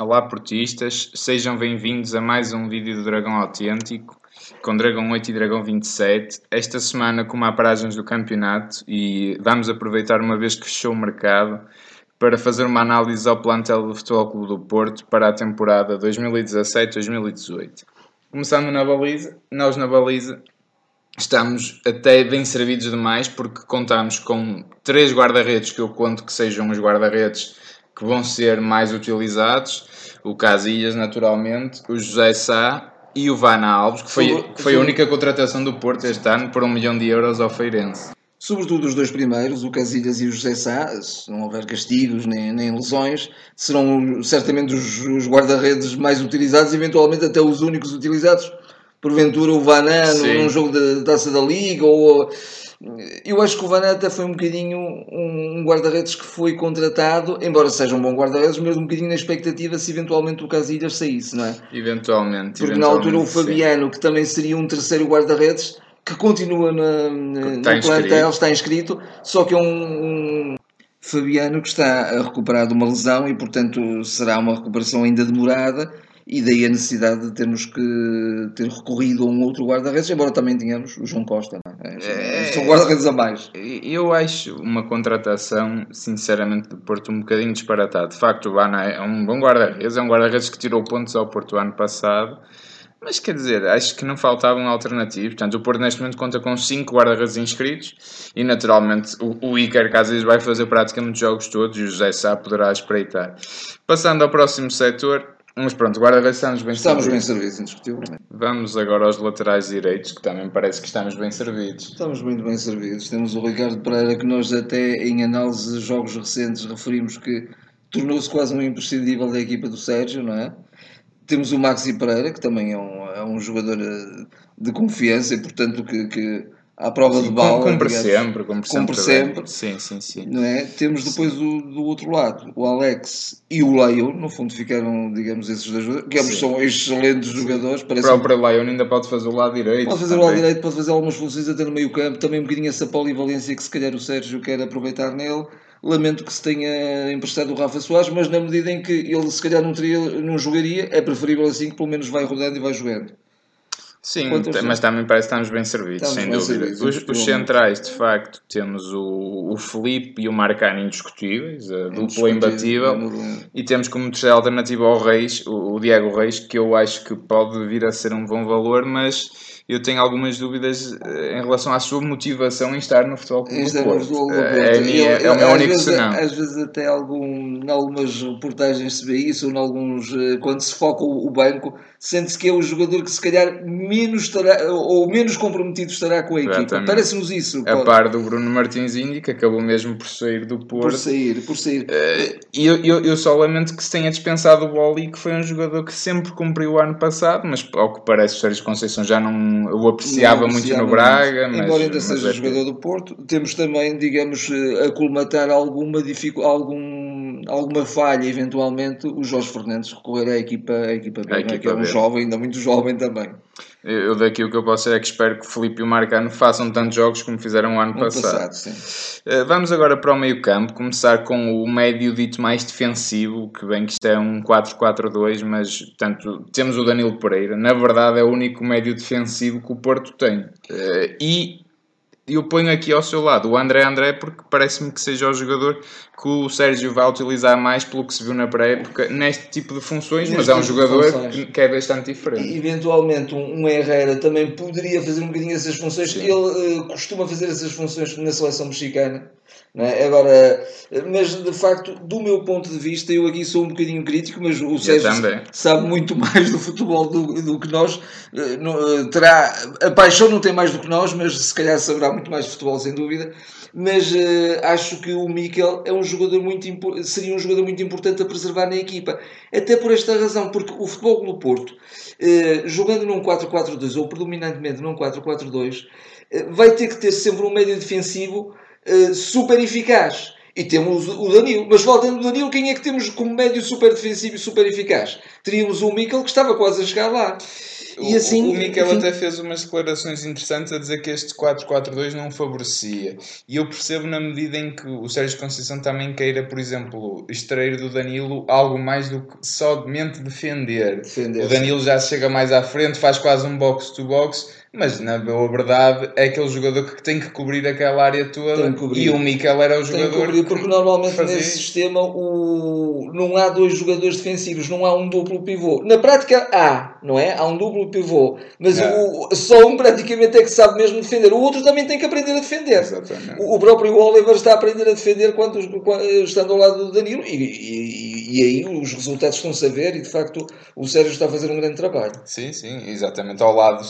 Olá portistas, sejam bem-vindos a mais um vídeo do Dragão Autêntico com Dragão 8 e Dragão 27. Esta semana com uma paragens do campeonato e vamos aproveitar uma vez que fechou o mercado para fazer uma análise ao plantel do Futebol Clube do Porto para a temporada 2017-2018. Começando na baliza, nós na baliza estamos até bem servidos demais porque contamos com três guarda-redes que eu conto que sejam os guarda-redes que vão ser mais utilizados, o Casillas naturalmente, o José Sá e o Vana Alves, que foi, que foi a única contratação do Porto este ano por um milhão de euros ao Feirense. Sobretudo os dois primeiros, o Casilhas e o José Sá, se não houver castigos nem, nem lesões, serão certamente os, os guarda-redes mais utilizados, eventualmente até os únicos utilizados. Porventura o Vanan num jogo da Taça da Liga ou eu acho que o Van até foi um bocadinho um guarda-redes que foi contratado, embora seja um bom guarda-redes, mas um bocadinho na expectativa se eventualmente o Casilhas saísse, não é? Eventualmente. Porque eventualmente, na altura o Fabiano, sim. que também seria um terceiro guarda-redes, que continua na, na, está no plantel, está inscrito, só que é um, um Fabiano que está a recuperar de uma lesão e, portanto, será uma recuperação ainda demorada e daí a necessidade de termos que ter recorrido a um outro guarda-redes, embora também tenhamos o João Costa. É? É, é, São guarda-redes a mais. Eu acho uma contratação, sinceramente, do Porto um bocadinho disparatada. De facto, o Bana é um bom guarda-redes, é um guarda-redes que tirou pontos ao Porto ano passado. Mas quer dizer, acho que não faltavam alternativas. Portanto, o Porto neste momento conta com 5 guarda-redes inscritos e naturalmente o, o Iker Casillas vai fazer praticamente os jogos todos e o José Sá poderá espreitar. Passando ao próximo setor, mas pronto, guarda-redes estamos bem estamos servidos. Estamos bem servidos, indiscutivelmente. Vamos agora aos laterais direitos, que também parece que estamos bem servidos. Estamos muito bem servidos. Temos o Ricardo Pereira, que nós até em análise de jogos recentes referimos que tornou-se quase um imprescindível da equipa do Sérgio, não é? Temos o Maxi Pereira, que também é um, é um jogador eh, de confiança e, portanto, que, que à prova sim, de bala. Cumpre digamos, sempre, cumpre, cumpre sempre. sempre. Sim, sim, sim. Não é? Temos depois o, do outro lado o Alex e o Leo, no fundo ficaram, digamos, esses dois jogadores, que ambos são excelentes jogadores. Parece o próprio Leo ainda pode fazer o lado direito. Pode fazer o lado direito, pode fazer algumas funções até no meio campo, também um bocadinho essa polivalência que se calhar o Sérgio quer aproveitar nele. Lamento que se tenha emprestado o Rafa Soares, mas na medida em que ele se calhar não, teria, não jogaria, é preferível assim que pelo menos vai rodando e vai jogando. Sim, mas também parece que estamos bem servidos, estamos sem bem dúvida. Servidos, os, os centrais, de facto, temos o, o Felipe e o Marcano indiscutíveis, a dupla imbatível, e temos como terceira alternativa ao Reis, o, o Diego Reis, que eu acho que pode vir a ser um bom valor, mas eu tenho algumas dúvidas eh, em relação à sua motivação em estar no futebol clube do Porto. É, a minha, é, é, a única vezes, às vezes até algum, em algumas reportagens se vê isso, ou em alguns, eh, quando se foca o, o banco, sente-se que é o jogador que se calhar menos estará, ou menos comprometido estará com a equipa. Parece-nos isso. A par do Bruno Martins Indi, que acabou mesmo por sair do Porto. Por sair, por sair. E eu, eu, eu, só lamento que se tenha dispensado o Boli, que foi um jogador que sempre cumpriu o ano passado, mas ao que parece o Sérgio Conceição já não o apreciava, não, muito no Braga. Mas, Embora ainda seja é jogador do Porto, temos também, digamos, a colmatar alguma dificuldade, algum, alguma falha, eventualmente, o Jorge Fernandes recorrer à equipa, à equipa B, a equipa que é um B. jovem, ainda muito jovem também. Eu daqui o que eu posso dizer é que espero que o Felipe e o Marcano façam tantos jogos como fizeram o ano passado. passado eh, Vamos agora para o meio campo, começar com o médio dito mais defensivo, que bem que isto é um 4-4-2, mas portanto, temos o Danilo Pereira, na verdade é o único médio defensivo que o Porto tem. Eh, e eu ponho aqui ao seu lado o André André porque parece-me que seja o jogador que o Sérgio vai utilizar mais pelo que se viu na pré-época neste tipo de funções, neste mas é um tipo jogador que é bastante diferente. E, eventualmente um, um Herrera também poderia fazer um bocadinho essas funções. Sim. Ele uh, costuma fazer essas funções na seleção mexicana. É? Agora, mas de facto, do meu ponto de vista, eu aqui sou um bocadinho crítico, mas o Sérgio sabe muito mais do futebol do, do que nós. Eh, eh, terá, a paixão não tem mais do que nós, mas se calhar saberá muito mais de futebol, sem dúvida. Mas uh, acho que o Mikel é um jogador muito seria um jogador muito importante a preservar na equipa. Até por esta razão, porque o futebol do Porto, uh, jogando num 4-4-2 ou predominantemente num 4-4-2, uh, vai ter que ter sempre um médio defensivo eh, super eficaz. E temos o Danilo. Mas faltando o Danilo, quem é que temos como médio super defensivo e super eficaz? Teríamos o Mikel que estava quase a chegar lá. E assim, o, o Miquel enfim... até fez umas declarações interessantes a dizer que este 4-4-2 não favorecia. E eu percebo na medida em que o Sérgio Conceição também queira, por exemplo, extrair do Danilo algo mais do que somente defender. defender o Danilo já chega mais à frente, faz quase um box-to-box mas na boa verdade é aquele jogador que tem que cobrir aquela área toda e o Mikel era o jogador. Tem que cobrir, porque normalmente fazia... nesse sistema o... não há dois jogadores defensivos, não há um duplo pivô. Na prática há, não é? Há um duplo pivô, mas o... só um praticamente é que sabe mesmo defender. O outro também tem que aprender a defender. Exatamente. O próprio Oliver está a aprender a defender quando, estando ao lado do Danilo e, e, e aí os resultados estão-se a ver e de facto o Sérgio está a fazer um grande trabalho. Sim, sim, exatamente. Ao lado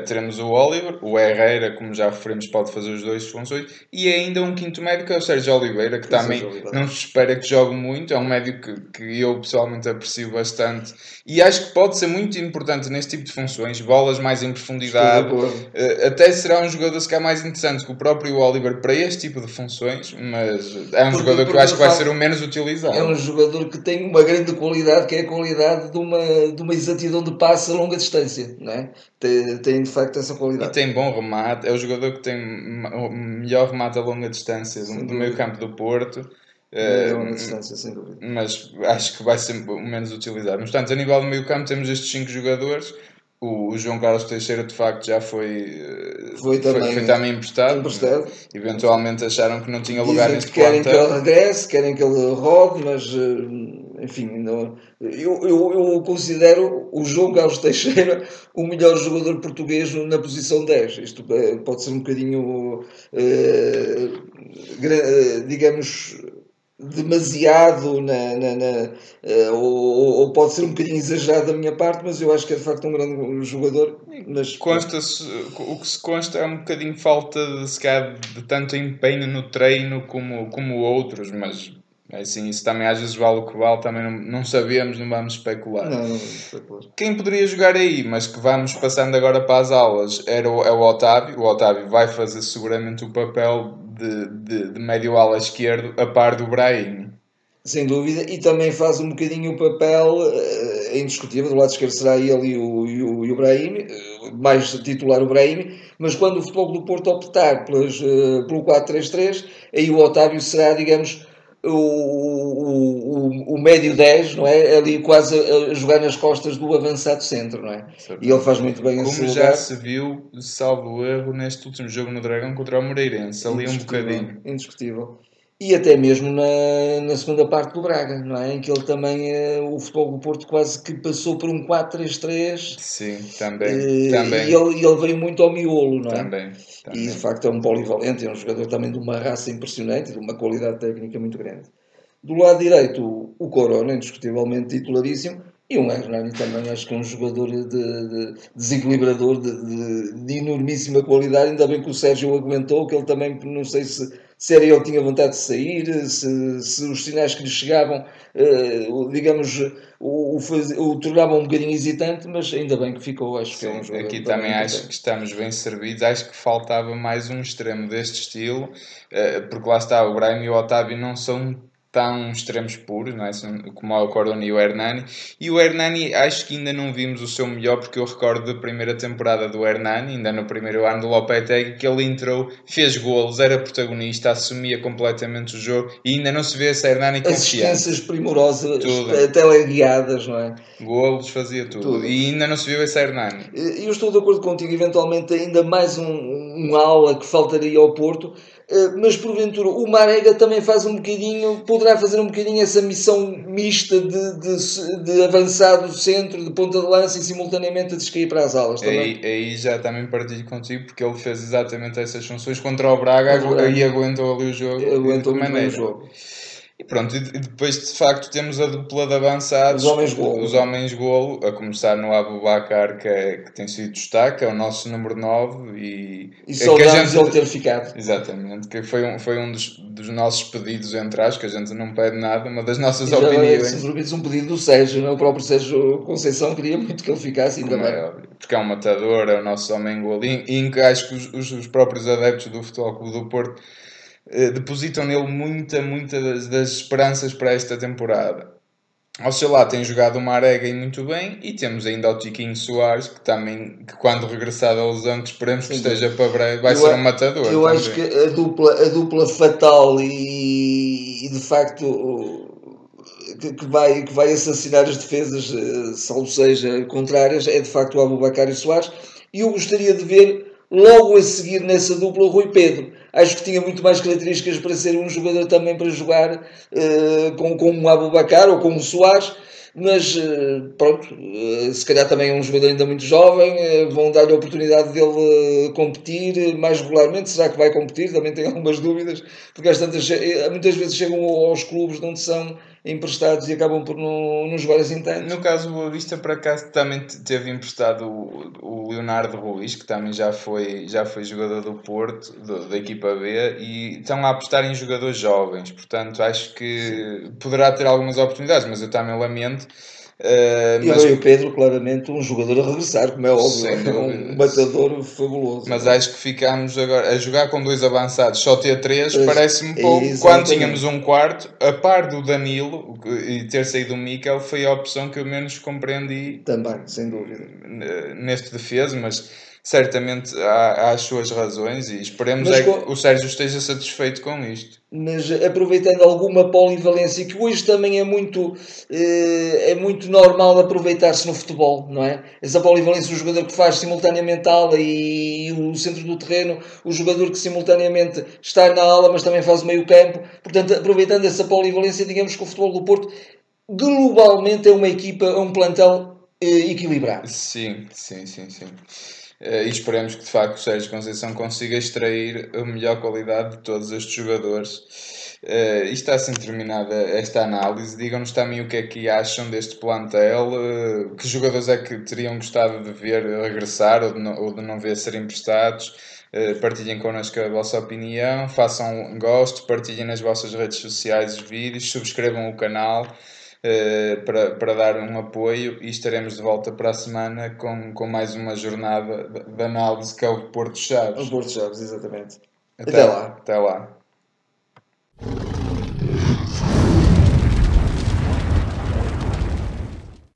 teremos o Oliver, o Herrera, como já referimos, pode fazer os dois funções, e ainda um quinto médio que é o Sérgio Oliveira, que o também não se espera que jogue muito, é um médio que, que eu pessoalmente aprecio bastante e acho que pode ser muito importante neste tipo de funções, bolas mais em profundidade. Eh, até será um jogador se calhar mais interessante que o próprio Oliver para este tipo de funções, mas é um porque, jogador que eu acho que vai ser o menos utilizado. É um jogador que tem uma grande qualidade, que é a qualidade de uma, de uma exatidão de passe a longa distância, não é? tem, tem essa qualidade. E tem bom remate, é o jogador que tem o melhor remate a longa distância do, do meio campo do Porto. É uma distância, sem dúvida. Mas acho que vai ser menos utilizado. Mas, portanto, a nível do meio campo temos estes 5 jogadores. O, o, João Carlos Teixeira, de facto, já foi, eh, foi, também, foi, foi também emprestado. emprestado. Eventualmente acharam que não tinha lugar Dizem neste que querem que ele regresse, querem que ele rode, mas eh, enfim, não, eu, eu, eu, considero o João Carlos Teixeira o melhor jogador português na posição 10. Isto eh, pode ser um bocadinho, eh, digamos, demasiado na, na, na uh, ou, ou, pode ser um bocadinho exagerado da minha parte, mas eu acho que é de facto um grande jogador. Mas... Consta o que se consta é um bocadinho falta de, se de tanto empenho no treino como, como outros, mas assim, isso também às vezes vale o que vale, também não, não sabemos, não vamos especular. Não, não vamos especular. Quem poderia jogar aí, mas que vamos passando agora para as aulas, era o, é o Otávio. O Otávio vai fazer seguramente o papel de, de, de médio ala esquerdo, a par do Brahim. Sem dúvida, e também faz um bocadinho o papel uh, indiscutível, do lado esquerdo será ele e o, e o, e o Brahim, uh, mais titular o Brahim, mas quando o futebol do Porto optar pelas, uh, pelo 4-3-3, aí o Otávio será, digamos, o, o, o, médio 10, não é? Ali quase a, jogar nas costas do avançado centro, não é? E ele faz muito bem Como esse já se viu, salvo erro, neste último jogo no Dragão contra o Moreirense, ali um bocadinho. Indiscutível e até mesmo na, na segunda parte do Braga, não é? Em que ele também, eh, o futebol do Porto quase que passou por um 4-3-3. Sim, também. Eh, também. E ele, ele veio muito ao miolo, não é? Também, também. E de facto é um polivalente, é um jogador também de uma raça impressionante, de uma qualidade técnica muito grande. Do lado direito, o Corona, indiscutivelmente titularíssimo, e o Hernani também acho que é um jogador de, de desequilibrador de, de, de, enormíssima qualidade. Ainda bem que o Sérgio aguentou, que ele também, não sei se, se era ele que tinha vontade de sair, se, se os sinais que lhe chegavam, uh, digamos, o, o, o, tornavam um bocadinho hesitante, mas ainda bem que ficou. Acho Sim, que é um jogador. Aqui também acho que estamos bem servidos. Acho que faltava mais um extremo deste estilo, uh, porque lá está, o Brahim e o Otávio não são tão extremos puros, não é? como o Corona e o Hernani. E o Hernani acho que ainda não vimos o seu melhor, porque eu recordo da primeira temporada do Hernani, ainda no primeiro ano do Lopetegui, que ele entrou, fez golos, era protagonista, assumia completamente o jogo e ainda não se vê esse Hernani confiante. Assistências primorosas, tudo. teleguiadas, não é? Golos, fazia tudo. tudo. E ainda não se viu esse Hernani. Eu estou de acordo contigo, eventualmente ainda mais um, um aula que faltaria ao Porto, eh, mas porventura o Marega também faz um bocadinho, poderá fazer um bocadinho essa missão mista de, de, de avançado centro, de ponta de lança e simultaneamente a descair para as alas. Aí, aí já também partilho contigo porque ele fez exatamente essas funções contra o Braga, e aguentou ali o jogo. Aguentou de maneira. o jogo. E pronto, e depois de facto temos a dupla de avançados, os homens golo, os homens golo a começar no Abubacar, que, é, que tem sido destaque, é o nosso número 9 e... E saudamos gente... ele ter ficado. Exatamente, que foi um, foi um dos, dos nossos pedidos, entre as que a gente não pede nada, uma das nossas e opiniões. Já um pedido do Sérgio, não? É? o próprio Sérgio Conceição queria muito que ele ficasse, ainda bem. É porque é um matador, é o nosso homem golo, e, e acho que os, os, os próprios adeptos do Futebol Clube do Porto depositam nele muita, muita das, das, esperanças para esta temporada. Oxalá tem jogado o Marega e muito bem, e temos ainda o Tiquinho Soares, que também, que quando regressado aos anos, esperemos que esteja para breve, vai eu ser um matador. Eu também. acho que a dupla, a dupla fatal e, e de facto que, que, vai, que vai assassinar as defesas, eh, salvo seja contrárias, é de facto o Abubacar e Soares, e eu gostaria de ver logo a seguir nessa dupla o Rui Pedro acho que tinha muito mais características para ser um jogador também para jogar uh, com, com um Abubacar ou com um Soares mas uh, pronto, uh, se calhar também é um jogador ainda muito jovem, vão dar-lhe a oportunidade dele competir mais regularmente. Será que vai competir? Também tenho algumas dúvidas, porque às tantas, muitas vezes chegam aos clubes de onde são emprestados e acabam por não, não jogar assim tanto. No caso do Boa Vista, por acaso, também teve emprestado o, o Leonardo Ruiz, que também já foi, já foi jogador do Porto, do, da equipa B, e estão a apostar em jogadores jovens, portanto acho que poderá ter algumas oportunidades, mas eu também lamento Uh, mas... E o Pedro, claramente, um jogador a regressar, como é óbvio, é um matador fabuloso. Mas acho que ficámos agora a jogar com dois avançados, só ter três, parece-me pouco. Exatamente. Quando tínhamos um quarto, a par do Danilo e ter saído o Mikel, foi a opção que eu menos compreendi. Também, sem dúvida. Neste defesa, mas certamente há, há, as suas razões e esperemos é que o Sérgio esteja satisfeito com isto. Mas aproveitando alguma polivalência que hoje também é muito eh, é muito normal aproveitar-se no futebol, não é? Essa polivalência, o jogador que faz simultaneamente a ala e o centro do terreno, o jogador que simultaneamente está na ala, mas também faz o meio campo. Portanto, aproveitando essa polivalência, digamos que o futebol do Porto globalmente é uma equipa, é um plantel eh, equilibrado. Sim, sim, sim, sim. Eh, e esperemos que de facto o Sérgio Conceição consiga extrair a melhor qualidade de todos estes jogadores. Uh, está assim terminada esta análise. Digam-nos também o que é que acham deste plantel, uh, que jogadores é que teriam gostado de ver regressar ou de não, ou de não ver ser emprestados. Uh, partilhem connosco a vossa opinião, façam gosto, partilhem nas vossas redes sociais os vídeos, subscrevam o canal. Uh, para, para dar um apoio e estaremos de volta para a semana com, com mais uma jornada de análise que é o Porto Chaves. O Porto Chaves, exatamente. Até, Até lá. Até lá.